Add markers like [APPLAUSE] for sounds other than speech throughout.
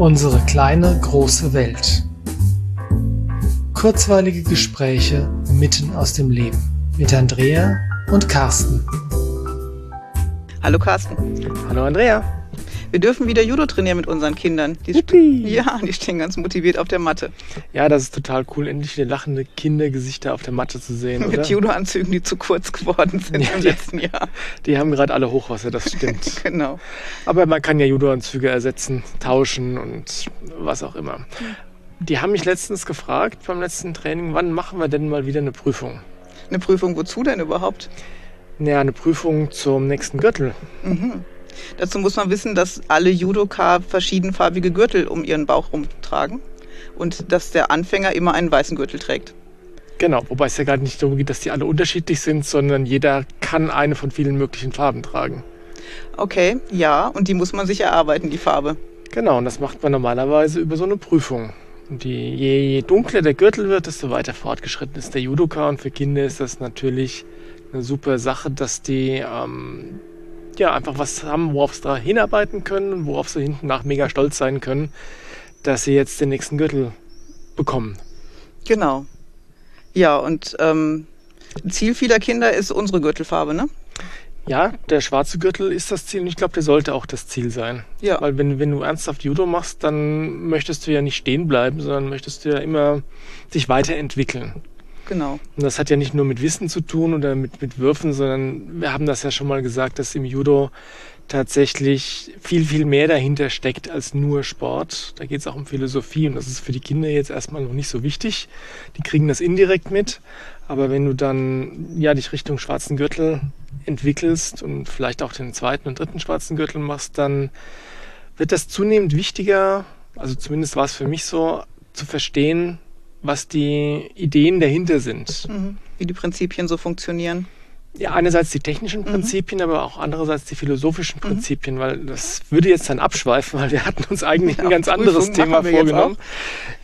Unsere kleine große Welt. Kurzweilige Gespräche mitten aus dem Leben mit Andrea und Carsten. Hallo Carsten. Hallo Andrea. Wir dürfen wieder Judo trainieren mit unseren Kindern. Die ja, die stehen ganz motiviert auf der Matte. Ja, das ist total cool, endlich wieder lachende Kindergesichter auf der Matte zu sehen. Mit Judo-Anzügen, die zu kurz geworden sind [LAUGHS] Ja, im die- letzten Jahr. Die haben gerade alle Hochwasser, das stimmt. [LAUGHS] Genau. Aber man kann ja Judo-Anzüge ersetzen, tauschen und was auch immer. Die haben mich letztens gefragt beim letzten Training, wann machen wir denn mal wieder eine Prüfung? Eine Prüfung wozu denn überhaupt? Ja, eine Prüfung zum nächsten Gürtel. Dazu muss man wissen, dass alle Judoka verschiedenfarbige Gürtel um ihren Bauch rumtragen und dass der Anfänger immer einen weißen Gürtel trägt. Genau, wobei es ja gar nicht darum geht, dass die alle unterschiedlich sind, sondern jeder kann eine von vielen möglichen Farben tragen. Okay, ja, und die muss man sich erarbeiten, die Farbe. Genau, und das macht man normalerweise über so eine Prüfung. Und die, je, je dunkler der Gürtel wird, desto weiter fortgeschritten ist der Judoka. Und für Kinder ist das natürlich eine super Sache, dass die ähm, ja einfach was haben, worauf sie da hinarbeiten können und worauf sie hinten nach mega stolz sein können, dass sie jetzt den nächsten Gürtel bekommen. Genau. Ja, und ähm, Ziel vieler Kinder ist unsere Gürtelfarbe, ne? Ja, der schwarze Gürtel ist das Ziel und ich glaube, der sollte auch das Ziel sein. Ja. Weil wenn, wenn du ernsthaft Judo machst, dann möchtest du ja nicht stehen bleiben, sondern möchtest du ja immer dich weiterentwickeln. Genau. Und das hat ja nicht nur mit Wissen zu tun oder mit, mit Würfen, sondern wir haben das ja schon mal gesagt, dass im Judo tatsächlich viel, viel mehr dahinter steckt als nur Sport. Da geht es auch um Philosophie und das ist für die Kinder jetzt erstmal noch nicht so wichtig. Die kriegen das indirekt mit. Aber wenn du dann ja dich Richtung schwarzen Gürtel entwickelst und vielleicht auch den zweiten und dritten schwarzen Gürtel machst, dann wird das zunehmend wichtiger, also zumindest war es für mich so, zu verstehen, was die Ideen dahinter sind. Mhm. Wie die Prinzipien so funktionieren. Ja, einerseits die technischen Prinzipien, aber auch andererseits die philosophischen Prinzipien, weil das würde jetzt dann abschweifen, weil wir hatten uns eigentlich ein Ja, ganz anderes Prüfung Thema vorgenommen.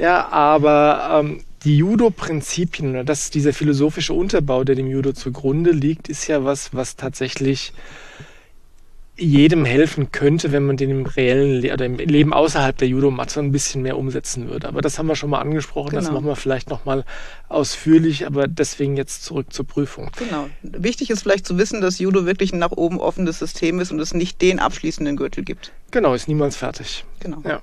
Ja, aber ähm, die Judo-Prinzipien oder das, dieser philosophische Unterbau, der dem Judo zugrunde liegt, ist ja was, was tatsächlich jedem helfen könnte, wenn man den im reellen Le oder im Leben außerhalb der Judomatte ein bisschen mehr umsetzen würde. Aber das haben wir schon mal angesprochen, das Genau. machen wir vielleicht noch mal ausführlich, aber deswegen jetzt zurück zur Prüfung. Genau. Wichtig ist vielleicht zu wissen, dass Judo wirklich ein nach oben offenes System ist und es nicht den abschließenden Gürtel gibt. Genau, ist niemals fertig. Genau. Ja.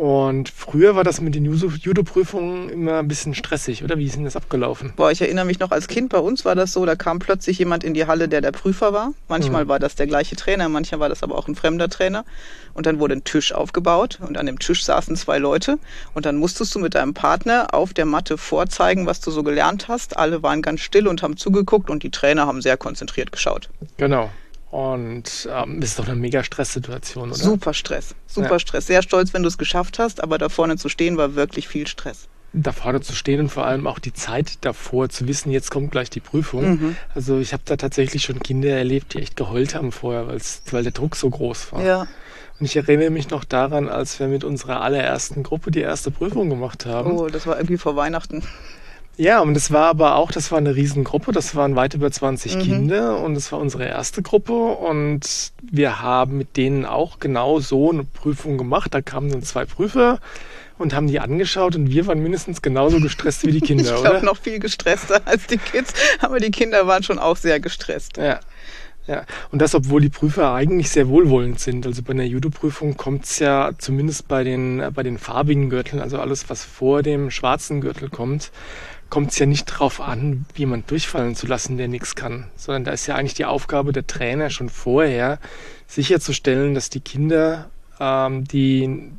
Und früher war das mit den Judo- Judo-Prüfungen immer ein bisschen stressig, oder? Wie ist denn das abgelaufen? Boah, ich erinnere mich noch als Kind, bei uns war das so, da kam plötzlich jemand in die Halle, der der Prüfer war. Manchmal Mhm. war das der gleiche Trainer, manchmal war das aber auch ein fremder Trainer. Und dann wurde ein Tisch aufgebaut und an dem Tisch saßen zwei Leute. Und dann musstest du mit deinem Partner auf der Matte vorzeigen, was du so gelernt hast. Alle waren ganz still und haben zugeguckt und die Trainer haben sehr konzentriert geschaut. Genau. Und ähm, das ist doch eine mega Stresssituation, oder? Super Stress, super Ja. Stress. Sehr stolz, wenn du es geschafft hast, aber da vorne zu stehen war wirklich viel Stress. Da vorne zu stehen und vor allem auch die Zeit davor zu wissen, jetzt kommt gleich die Prüfung. Mhm. Also ich habe da tatsächlich schon Kinder erlebt, die echt geheult haben vorher, weil der Druck so groß war. Ja. Und ich erinnere mich noch daran, als wir mit unserer allerersten Gruppe die erste Prüfung gemacht haben. Oh, das war irgendwie vor Weihnachten. Ja, und es war aber auch, das war eine Riesengruppe, das waren weit über 20 Mhm. Kinder und es war unsere erste Gruppe und wir haben mit denen auch genau so eine Prüfung gemacht. Da kamen dann zwei Prüfer und haben die angeschaut und wir waren mindestens genauso gestresst wie die [LAUGHS] Kinder, Ich glaube, noch viel gestresster als die Kids, aber die Kinder waren schon auch sehr gestresst. Ja. Ja, und das, obwohl die Prüfer eigentlich sehr wohlwollend sind. Also bei einer Judo-Prüfung kommt es ja zumindest bei den, äh, bei den farbigen Gürteln, also alles, was vor dem schwarzen Gürtel kommt, kommt es ja nicht darauf an, jemand durchfallen zu lassen, der nichts kann. Sondern da ist ja eigentlich die Aufgabe der Trainer schon vorher, sicherzustellen, dass die Kinder ähm, die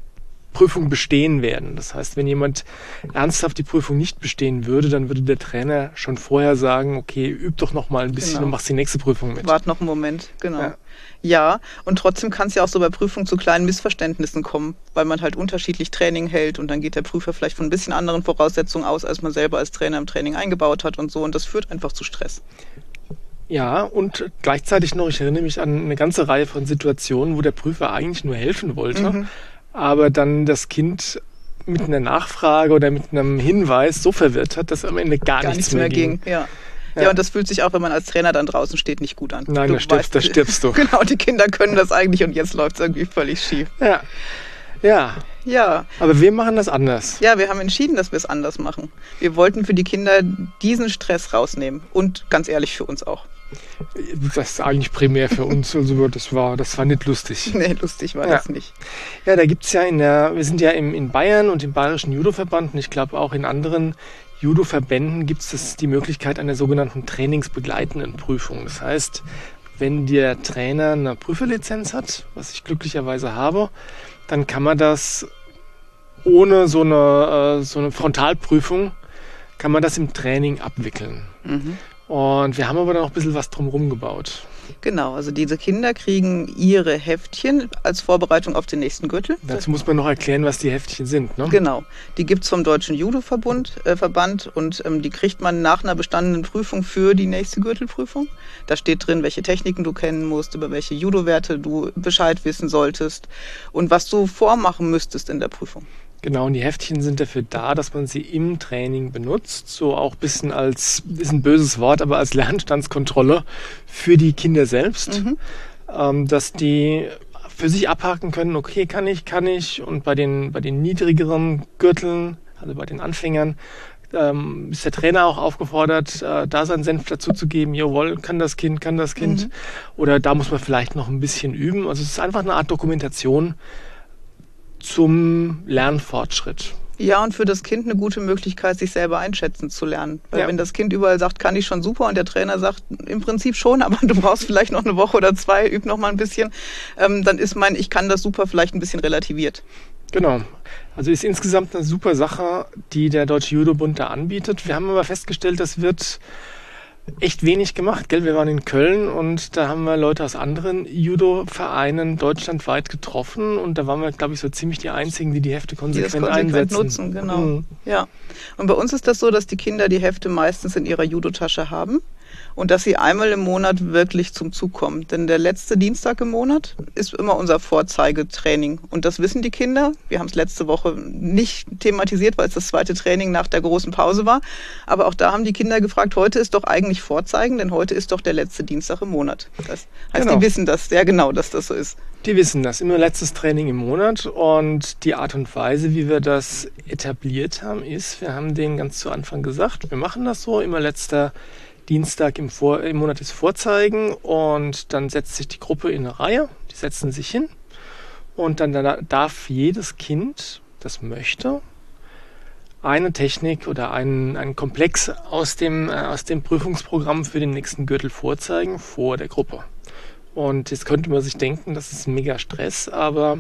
Prüfung bestehen werden. Das heißt, wenn jemand ernsthaft die Prüfung nicht bestehen würde, dann würde der Trainer schon vorher sagen, okay, üb doch noch mal ein bisschen Genau. und machst die nächste Prüfung mit. Wart noch einen Moment, genau. Ja, Ja. und trotzdem kann es ja auch so bei Prüfungen zu kleinen Missverständnissen kommen, weil man halt unterschiedlich Training hält und dann geht der Prüfer vielleicht von ein bisschen anderen Voraussetzungen aus, als man selber als Trainer im Training eingebaut hat und so und das führt einfach zu Stress. Ja, und gleichzeitig noch, ich erinnere mich an eine ganze Reihe von Situationen, wo der Prüfer eigentlich nur helfen wollte, Mhm. Aber dann das Kind mit einer Nachfrage oder mit einem Hinweis so verwirrt hat, dass am Ende gar, Gar nichts mehr ging. Ja. Ja. Ja. und das fühlt sich auch, wenn man als Trainer dann draußen steht, nicht gut an. Nein, da stirbst- da stirbst du. [LAUGHS] Genau, die Kinder können das eigentlich und jetzt läuft es irgendwie völlig schief. Ja. Ja, Ja, aber wir machen das anders. ja, wir haben entschieden, dass wir es anders machen. Wir wollten für die Kinder diesen Stress rausnehmen und ganz ehrlich für uns auch. Das ist eigentlich primär für uns. Also das war, das war nicht lustig. [LAUGHS] Nee, lustig war Ja. das nicht. Ja, da gibt's ja in der, wir sind ja im, in Bayern und im Bayerischen Judo-Verband und ich glaube auch in anderen Judo-Verbänden gibt es die Möglichkeit einer sogenannten trainingsbegleitenden Prüfung. Das heißt, wenn der Trainer eine Prüferlizenz hat, was ich glücklicherweise habe, dann kann man das ohne so eine, äh, so eine Frontalprüfung, kann man das im Training abwickeln. Mhm. Und wir haben aber dann noch ein bisschen was drumherum gebaut. Genau, also diese Kinder kriegen ihre Heftchen als Vorbereitung auf den nächsten Gürtel. Dazu muss man noch erklären, was die Heftchen sind. Ne? Genau, die gibt's vom Deutschen Judo-Verband äh, Verband und ähm, die kriegt man nach einer bestandenen Prüfung für die nächste Gürtelprüfung. Da steht drin, welche Techniken du kennen musst, über welche Judo-Werte du Bescheid wissen solltest und was du vormachen müsstest in der Prüfung. Genau, und die Heftchen sind dafür da, dass man sie im Training benutzt. So auch ein bisschen als, ist ein böses Wort, aber als Lernstandskontrolle für die Kinder selbst. Mhm. Ähm, dass die für sich abhaken können, okay, kann ich, kann ich. Und bei den, bei den niedrigeren Gürteln, also bei den Anfängern, ähm, ist der Trainer auch aufgefordert, äh, da seinen Senf dazu zu geben, jawohl, kann das Kind, kann das Kind. Mhm. Oder da muss man vielleicht noch ein bisschen üben. Also es ist einfach eine Art Dokumentation zum Lernfortschritt. Ja, und für das Kind eine gute Möglichkeit, sich selber einschätzen zu lernen. Weil Ja. wenn das Kind überall sagt, kann ich schon super und der Trainer sagt, im Prinzip schon, aber du brauchst vielleicht noch eine Woche oder zwei, üb noch mal ein bisschen, ähm, dann ist mein, ich kann das super vielleicht ein bisschen relativiert. Genau. Also ist insgesamt eine super Sache, die der Deutsche Judo-Bund da anbietet. Wir haben aber festgestellt, das wird echt wenig gemacht. Gell? Wir waren in Köln und da haben wir Leute aus anderen Judo-Vereinen deutschlandweit getroffen und da waren wir, glaube ich, so ziemlich die einzigen, die die Hefte Die das konsequent, konsequent einsetzen. nutzen, genau. Mhm. Ja. Und bei uns ist das so, dass die Kinder die Hefte meistens in ihrer Judotasche haben und dass sie einmal im Monat wirklich zum Zug kommen. Denn der letzte Dienstag im Monat ist immer unser Vorzeigetraining. Und das wissen die Kinder. Wir haben es letzte Woche nicht thematisiert, weil es das zweite Training nach der großen Pause war. Aber auch da haben die Kinder gefragt, heute ist doch eigentlich Vorzeigen, denn heute ist doch der letzte Dienstag im Monat. Das heißt, Genau. die wissen das sehr genau, dass das so ist. Die wissen das. Immer letztes Training im Monat. Und die Art und Weise, wie wir das etabliert haben, ist, wir haben denen ganz zu Anfang gesagt, wir machen das so, immer letzter Dienstag im, Vor im Monat ist Vorzeigen und dann setzt sich die Gruppe in eine Reihe, die setzen sich hin und dann da- darf jedes Kind, das möchte, eine Technik oder einen, einen Komplex aus dem, äh, aus dem Prüfungsprogramm für den nächsten Gürtel vorzeigen vor der Gruppe. Und jetzt könnte man sich denken, das ist mega Stress, aber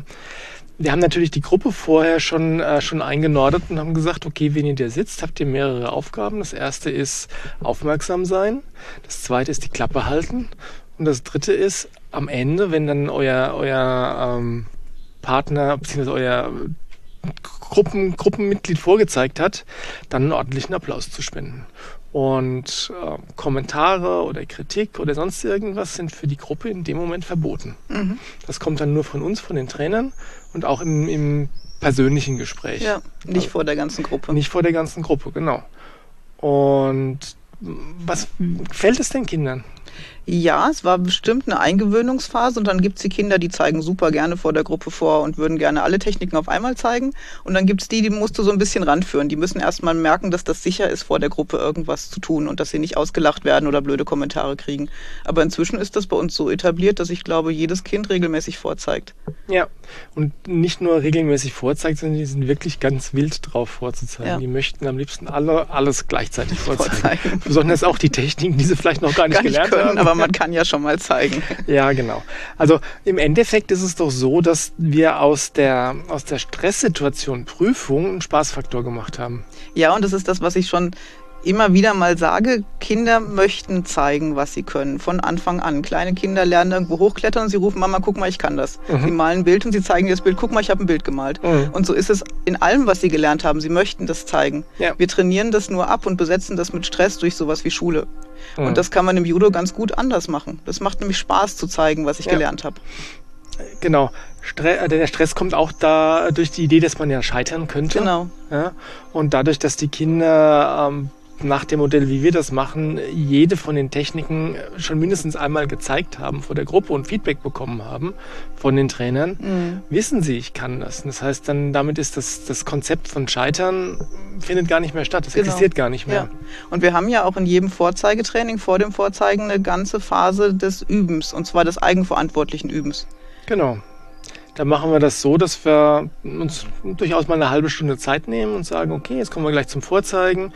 wir haben natürlich die Gruppe vorher schon, äh, schon eingenordet und haben gesagt, okay, wenn ihr da sitzt, habt ihr mehrere Aufgaben. Das erste ist aufmerksam sein, das zweite ist die Klappe halten und das dritte ist am Ende, wenn dann euer, euer ähm, Partner bzw. euer Gruppen, Gruppenmitglied vorgezeigt hat, dann einen ordentlichen Applaus zu spenden. Und äh, Kommentare oder Kritik oder sonst irgendwas sind für die Gruppe in dem Moment verboten. Mhm. Das kommt dann nur von uns, von den Trainern und auch im, im persönlichen Gespräch. Ja, nicht vor der ganzen Gruppe. Nicht vor der ganzen Gruppe, genau. Und was gefällt es den Kindern? Ja, es war bestimmt eine Eingewöhnungsphase und dann gibt's die Kinder, die zeigen super gerne vor der Gruppe vor und würden gerne alle Techniken auf einmal zeigen. Und dann gibt's die, die musst du so ein bisschen ranführen. Die müssen erstmal merken, dass das sicher ist, vor der Gruppe irgendwas zu tun und dass sie nicht ausgelacht werden oder blöde Kommentare kriegen. Aber inzwischen ist das bei uns so etabliert, dass ich glaube, jedes Kind regelmäßig vorzeigt. Ja, und nicht nur regelmäßig vorzeigt, sondern die sind wirklich ganz wild drauf vorzuzeigen. Ja. Die möchten am liebsten alle alles gleichzeitig [LAUGHS] vorzeigen. Vorzeigen. Besonders auch die Techniken, die sie vielleicht noch gar nicht Gar nicht gelernt können, haben. Man kann ja schon mal zeigen. [LAUGHS] Ja, genau. Also im Endeffekt ist es doch so, dass wir aus der, aus der Stresssituation Prüfung einen Spaßfaktor gemacht haben. Ja, und das ist das, was ich schon immer wieder mal sage. Kinder möchten zeigen, was sie können, von Anfang an. Kleine Kinder lernen irgendwo hochklettern und sie rufen, Mama, guck mal, ich kann das. Mhm. Sie malen ein Bild und sie zeigen dir das Bild, guck mal, ich habe ein Bild gemalt. Mhm. Und so ist es in allem, was sie gelernt haben. Sie möchten das zeigen. Ja. Wir trainieren das nur ab und besetzen das mit Stress durch sowas wie Schule. Mhm. Und das kann man im Judo ganz gut anders machen. Das macht nämlich Spaß zu zeigen, was ich Ja. gelernt habe. Genau. Stre äh, der Stress kommt auch da durch die Idee, dass man ja scheitern könnte. Genau. Ja? Und dadurch, dass die Kinder ähm, nach dem Modell, wie wir das machen, jede von den Techniken schon mindestens einmal gezeigt haben vor der Gruppe und Feedback bekommen haben von den Trainern, mhm. wissen sie, ich kann das. Das heißt, dann damit ist das, das Konzept von Scheitern findet gar nicht mehr statt. Das genau. existiert gar nicht mehr. Ja. Und wir haben ja auch in jedem Vorzeigetraining vor dem Vorzeigen eine ganze Phase des Übens, und zwar des eigenverantwortlichen Übens. Genau. Da machen wir das so, dass wir uns durchaus mal eine halbe Stunde Zeit nehmen und sagen, okay, jetzt kommen wir gleich zum Vorzeigen.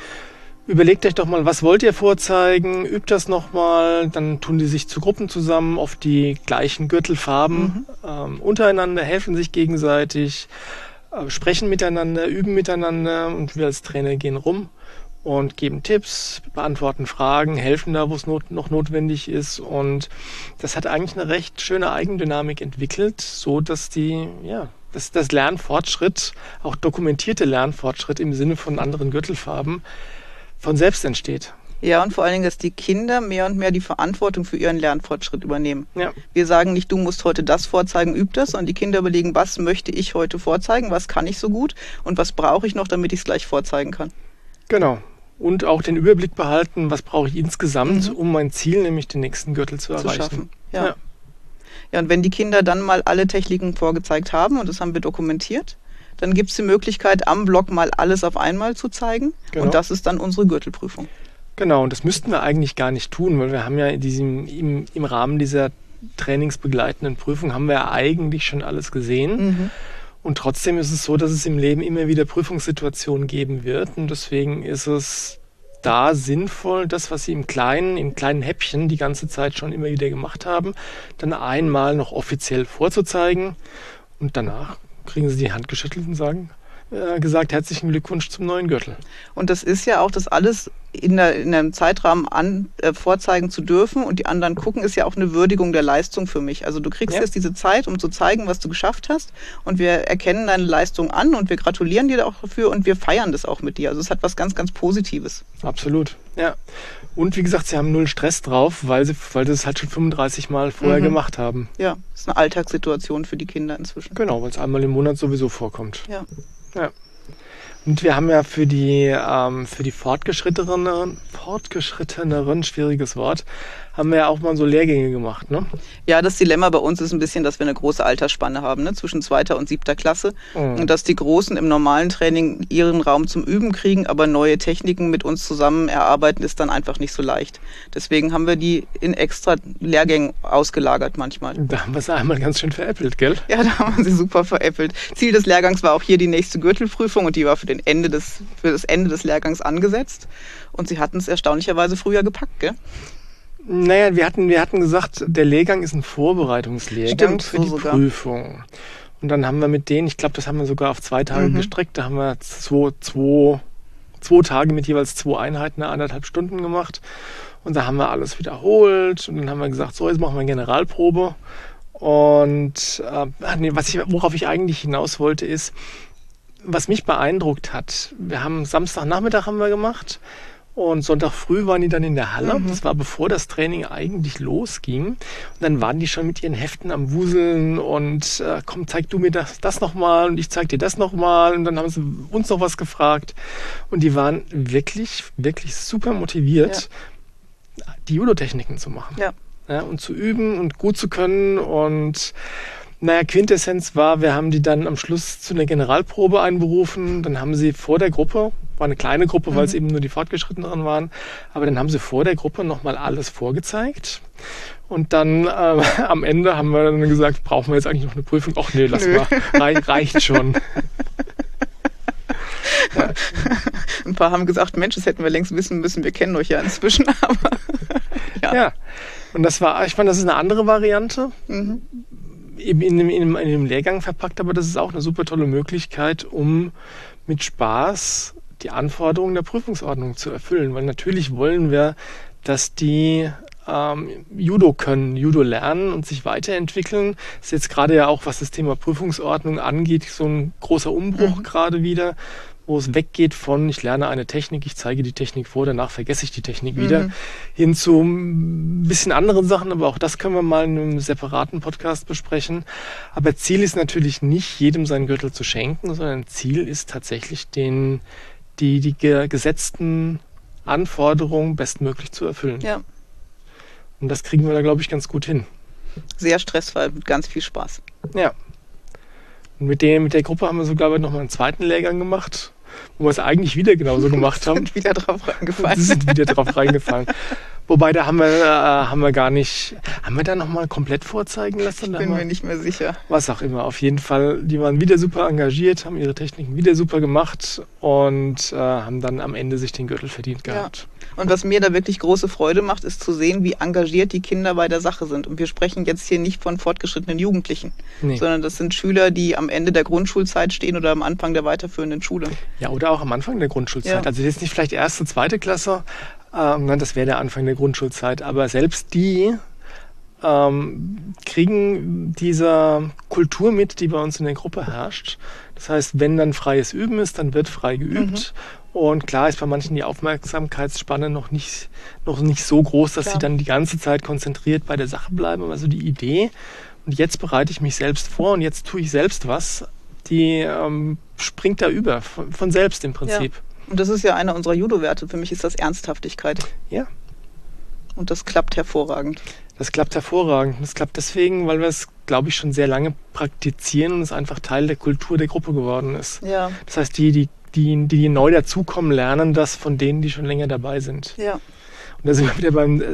Überlegt euch doch mal, was wollt ihr vorzeigen? Übt das nochmal. Dann tun die sich zu Gruppen zusammen auf die gleichen Gürtelfarben mhm. ähm, untereinander, helfen sich gegenseitig, äh, sprechen miteinander, üben miteinander und wir als Trainer gehen rum und geben Tipps, beantworten Fragen, helfen da, wo es not noch notwendig ist. Und das hat eigentlich eine recht schöne Eigendynamik entwickelt, so dass die, ja, dass das Lernfortschritt, auch dokumentierte Lernfortschritt im Sinne von anderen Gürtelfarben, von selbst entsteht. Ja, und vor allen Dingen, dass die Kinder mehr und mehr die Verantwortung für ihren Lernfortschritt übernehmen. Ja. Wir sagen nicht, du musst heute das vorzeigen, üb das, sondern die Kinder überlegen, was möchte ich heute vorzeigen, was kann ich so gut und was brauche ich noch, damit ich es gleich vorzeigen kann. Genau und auch den Überblick behalten, was brauche ich insgesamt, mhm. um mein Ziel, nämlich den nächsten Gürtel zu, zu erreichen. Schaffen. Ja. ja. ja, und wenn die Kinder dann mal alle Techniken vorgezeigt haben, und das haben wir dokumentiert, dann gibt es die Möglichkeit, am Block mal alles auf einmal zu zeigen. Genau. Und das ist dann unsere Gürtelprüfung. Genau, und das müssten wir eigentlich gar nicht tun, weil wir haben ja in diesem, im, im Rahmen dieser trainingsbegleitenden Prüfung haben wir ja eigentlich schon alles gesehen. Mhm. Und trotzdem ist es so, dass es im Leben immer wieder Prüfungssituationen geben wird. Und deswegen ist es da sinnvoll, das, was Sie im Kleinen, in kleinen Häppchen die ganze Zeit schon immer wieder gemacht haben, dann einmal noch offiziell vorzuzeigen. Und danach kriegen Sie die Hand geschüttelt und sagen, gesagt, herzlichen Glückwunsch zum neuen Gürtel. Und das ist ja auch das alles in, der, in einem Zeitrahmen an, äh, vorzeigen zu dürfen und die anderen gucken, ist ja auch eine Würdigung der Leistung für mich. Also du kriegst ja. jetzt diese Zeit, um zu zeigen, was du geschafft hast und wir erkennen deine Leistung an und wir gratulieren dir auch dafür und wir feiern das auch mit dir. Also es hat was ganz, ganz Positives. Absolut, ja. Und wie gesagt, sie haben null Stress drauf, weil sie, weil sie es halt schon 35 Mal vorher mhm. gemacht haben. Ja, das ist eine Alltagssituation für die Kinder inzwischen. Genau, weil es einmal im Monat sowieso vorkommt. Ja. Ja. Und wir haben ja für die, ähm, für die fortgeschritteneren, fortgeschritteneren, schwieriges Wort, haben wir ja auch mal so Lehrgänge gemacht, ne? Ja, das Dilemma bei uns ist ein bisschen, dass wir eine große Altersspanne haben, ne? zwischen zweiter und siebter Klasse. Mhm. Und dass die Großen im normalen Training ihren Raum zum Üben kriegen, aber neue Techniken mit uns zusammen erarbeiten, ist dann einfach nicht so leicht. Deswegen haben wir die in extra Lehrgängen ausgelagert manchmal. Da haben wir sie einmal ganz schön veräppelt, gell? Ja, da haben wir sie super veräppelt. Ziel des Lehrgangs war auch hier die nächste Gürtelprüfung und die war für, den Ende des, für das Ende des Lehrgangs angesetzt. Und sie hatten es erstaunlicherweise früher gepackt, gell? Naja, wir hatten, wir hatten gesagt, der Lehrgang ist ein Vorbereitungslehrgang Stimmt, für so die sogar. Prüfung. Und dann haben wir mit denen, ich glaube, das haben wir sogar auf zwei Tage mhm. gestreckt, da haben wir zwei, zwei, zwei Tage mit jeweils zwei Einheiten, anderthalb Stunden gemacht. Und da haben wir alles wiederholt und dann haben wir gesagt, so, jetzt machen wir eine Generalprobe. Und äh, nee, was ich, worauf ich eigentlich hinaus wollte, ist, was mich beeindruckt hat, wir haben Samstagnachmittag haben wir gemacht und Sonntag früh waren die dann in der Halle. Mhm. Das war bevor das Training eigentlich losging. Und dann waren die schon mit ihren Heften am Wuseln und äh, komm, zeig du mir das, das nochmal und ich zeig dir das nochmal. Und dann haben sie uns noch was gefragt. Und die waren wirklich, wirklich super motiviert, ja. die Judo-Techniken zu machen. Ja. ja. Und zu üben und gut zu können und naja, Quintessenz war, wir haben die dann am Schluss zu einer Generalprobe einberufen. Dann haben sie vor der Gruppe, war eine kleine Gruppe, weil es mhm. eben nur die Fortgeschrittenen waren, aber dann haben sie vor der Gruppe nochmal alles vorgezeigt. Und dann äh, [LAUGHS] am Ende haben wir dann gesagt, brauchen wir jetzt eigentlich noch eine Prüfung? Ach nee, lass Nö. mal, Re reicht schon. [LAUGHS] ja. Ein paar haben gesagt, Mensch, das hätten wir längst wissen müssen, wir kennen euch ja inzwischen, [LAUGHS] aber ja. ja. Und das war, ich fand, das ist eine andere Variante. Mhm eben in dem, in, dem, Lehrgang verpackt, aber das ist auch eine super tolle Möglichkeit, um mit Spaß die Anforderungen der Prüfungsordnung zu erfüllen. Weil natürlich wollen wir, dass die ähm, Judo können, Judo lernen und sich weiterentwickeln. Das ist jetzt gerade ja auch, was das Thema Prüfungsordnung angeht, so ein großer Umbruch mhm. gerade wieder, wo es weggeht von, ich lerne eine Technik, ich zeige die Technik vor, danach vergesse ich die Technik wieder, mhm. hin zu ein bisschen anderen Sachen, aber auch das können wir mal in einem separaten Podcast besprechen. Aber Ziel ist natürlich nicht, jedem seinen Gürtel zu schenken, sondern Ziel ist tatsächlich den, die, die gesetzten Anforderungen bestmöglich zu erfüllen. Ja. Und das kriegen wir da, glaube ich, ganz gut hin. Sehr stressfrei, mit ganz viel Spaß. Ja. Und mit, dem, mit der Gruppe haben wir sogar noch mal einen zweiten Lehrgang gemacht, wo wir es eigentlich wieder genauso [LAUGHS] gemacht haben. Sind wieder drauf reingefallen. Sie sind wieder drauf reingefallen. Wobei, da haben wir, äh, haben wir gar nicht, haben wir da nochmal komplett vorzeigen lassen? Ich bin mir nicht mehr sicher. Was auch immer. Auf jeden Fall, die waren wieder super engagiert, haben ihre Techniken wieder super gemacht und äh, haben dann am Ende sich den Gürtel verdient gehabt. Ja. Und was mir da wirklich große Freude macht, ist zu sehen, wie engagiert die Kinder bei der Sache sind. Und wir sprechen jetzt hier nicht von fortgeschrittenen Jugendlichen, nee. sondern das sind Schüler, die am Ende der Grundschulzeit stehen oder am Anfang der weiterführenden Schule. Ja, oder auch am Anfang der Grundschulzeit. Ja. Also jetzt nicht vielleicht erste, zweite Klasse, ähm, das wäre der Anfang der Grundschulzeit. Aber selbst die ähm, kriegen dieser Kultur mit, die bei uns in der Gruppe herrscht. Das heißt, wenn dann freies Üben ist, dann wird frei geübt. Mhm. Und klar ist bei manchen die Aufmerksamkeitsspanne noch nicht, noch nicht so groß, dass klar. sie dann die ganze Zeit konzentriert bei der Sache bleiben. Aber so die Idee, und jetzt bereite ich mich selbst vor und jetzt tue ich selbst was, die ähm, springt da über, von, von selbst im Prinzip. Ja. Und das ist ja einer unserer Judo-Werte. Für mich ist das Ernsthaftigkeit. Ja. Und das klappt hervorragend. Das klappt hervorragend. Das klappt deswegen, weil wir es, glaube ich, schon sehr lange praktizieren und es einfach Teil der Kultur der Gruppe geworden ist. Ja. Das heißt, die, die, die, die neu dazukommen, lernen das von denen, die schon länger dabei sind. Ja. Und da sind wir wieder beim äh,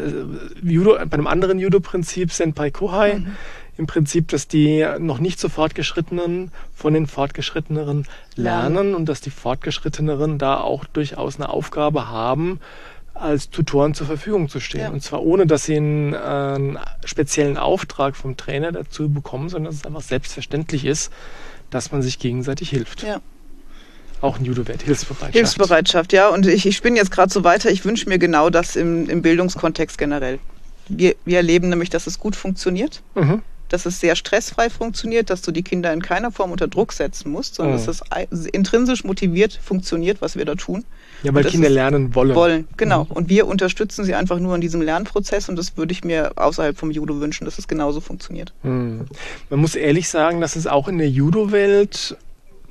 Judo, bei einem anderen Judo-Prinzip, Senpai Kohai. Mhm im Prinzip, dass die noch nicht so Fortgeschrittenen von den Fortgeschritteneren lernen und dass die Fortgeschritteneren da auch durchaus eine Aufgabe haben, als Tutoren zur Verfügung zu stehen. Ja. Und zwar ohne, dass sie einen, äh, einen, speziellen Auftrag vom Trainer dazu bekommen, sondern dass es einfach selbstverständlich ist, dass man sich gegenseitig hilft. Ja. Auch ein Judo-Wert, Hilfsbereitschaft. Hilfsbereitschaft, ja. Und ich, ich spinne jetzt gerade so weiter. Ich wünsche mir genau das im, im Bildungskontext generell. Wir, wir erleben nämlich, dass es gut funktioniert. Mhm dass es sehr stressfrei funktioniert, dass du die Kinder in keiner Form unter Druck setzen musst, sondern oh. dass es intrinsisch motiviert funktioniert, was wir da tun. Ja, weil Kinder lernen wollen. Wollen, genau. Mhm. Und wir unterstützen sie einfach nur in diesem Lernprozess und das würde ich mir außerhalb vom Judo wünschen, dass es genauso funktioniert. Mhm. Man muss ehrlich sagen, dass es auch in der Judo-Welt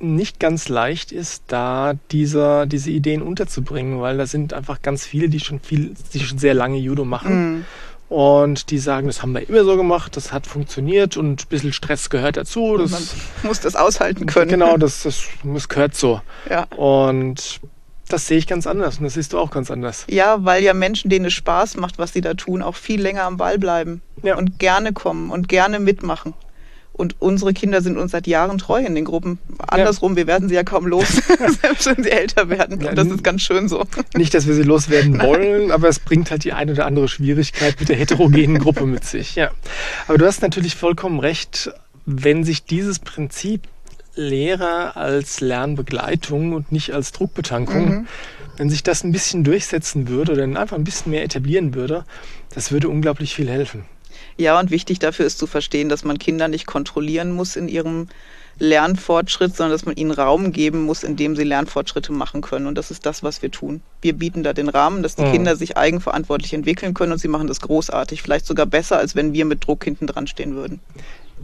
nicht ganz leicht ist, da dieser, diese Ideen unterzubringen, weil da sind einfach ganz viele, die schon viel, die schon sehr lange Judo machen. Und die sagen, das haben wir immer so gemacht, das hat funktioniert und ein bisschen Stress gehört dazu. Das, man muss das aushalten können. Genau, das, das, das gehört so. Ja. Und das sehe ich ganz anders und das siehst du auch ganz anders. Ja, weil ja Menschen, denen es Spaß macht, was sie da tun, auch viel länger am Ball bleiben ja. und gerne kommen und gerne mitmachen. Und unsere Kinder sind uns seit Jahren treu in den Gruppen. Andersrum, ja. wir werden sie ja kaum los, [LAUGHS] selbst wenn sie älter werden. Und das ist ganz schön so. Nicht, dass wir sie loswerden [LAUGHS] wollen, aber es bringt halt die eine oder andere Schwierigkeit mit der heterogenen Gruppe mit sich. Ja. Aber du hast natürlich vollkommen recht, wenn sich dieses Prinzip Lehrer als Lernbegleitung und nicht als Druckbetankung, mhm. wenn sich das ein bisschen durchsetzen würde oder einfach ein bisschen mehr etablieren würde, das würde unglaublich viel helfen. Ja, und wichtig dafür ist zu verstehen, dass man Kinder nicht kontrollieren muss in ihrem Lernfortschritt, sondern dass man ihnen Raum geben muss, in dem sie Lernfortschritte machen können. Und das ist das, was wir tun. Wir bieten da den Rahmen, dass die mhm. Kinder sich eigenverantwortlich entwickeln können und sie machen das großartig. Vielleicht sogar besser, als wenn wir mit Druck hinten dran stehen würden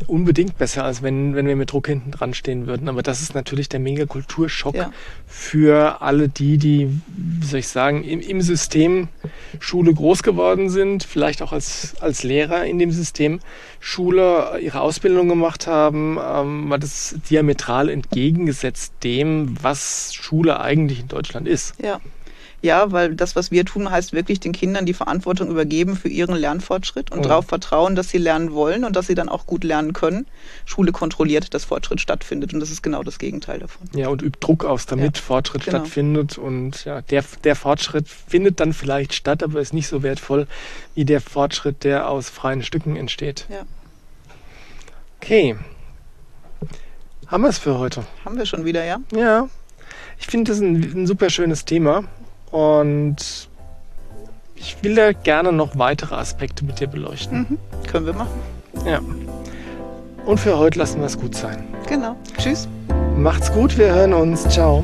unbedingt besser, als wenn, wenn wir mit Druck hinten dran stehen würden. Aber das ist natürlich der mega Kulturschock ja. für alle die, die, wie soll ich sagen, im, im System Schule groß geworden sind, vielleicht auch als, als Lehrer in dem System Schule ihre Ausbildung gemacht haben, ähm, war das diametral entgegengesetzt dem, was Schule eigentlich in Deutschland ist. Ja. Ja, weil das, was wir tun, heißt wirklich den Kindern die Verantwortung übergeben für ihren Lernfortschritt und mhm. darauf vertrauen, dass sie lernen wollen und dass sie dann auch gut lernen können. Schule kontrolliert, dass Fortschritt stattfindet und das ist genau das Gegenteil davon. Ja, und übt Druck aus, damit ja, Fortschritt genau. stattfindet und ja, der, der Fortschritt findet dann vielleicht statt, aber ist nicht so wertvoll wie der Fortschritt, der aus freien Stücken entsteht. Ja. Okay. Haben wir es für heute? Haben wir schon wieder, ja? Ja. Ich finde das ein, ein super schönes Thema. Und ich will da gerne noch weitere Aspekte mit dir beleuchten. Mhm. Können wir machen. Ja. Und für heute lassen wir es gut sein. Genau. Tschüss. Macht's gut, wir hören uns. Ciao.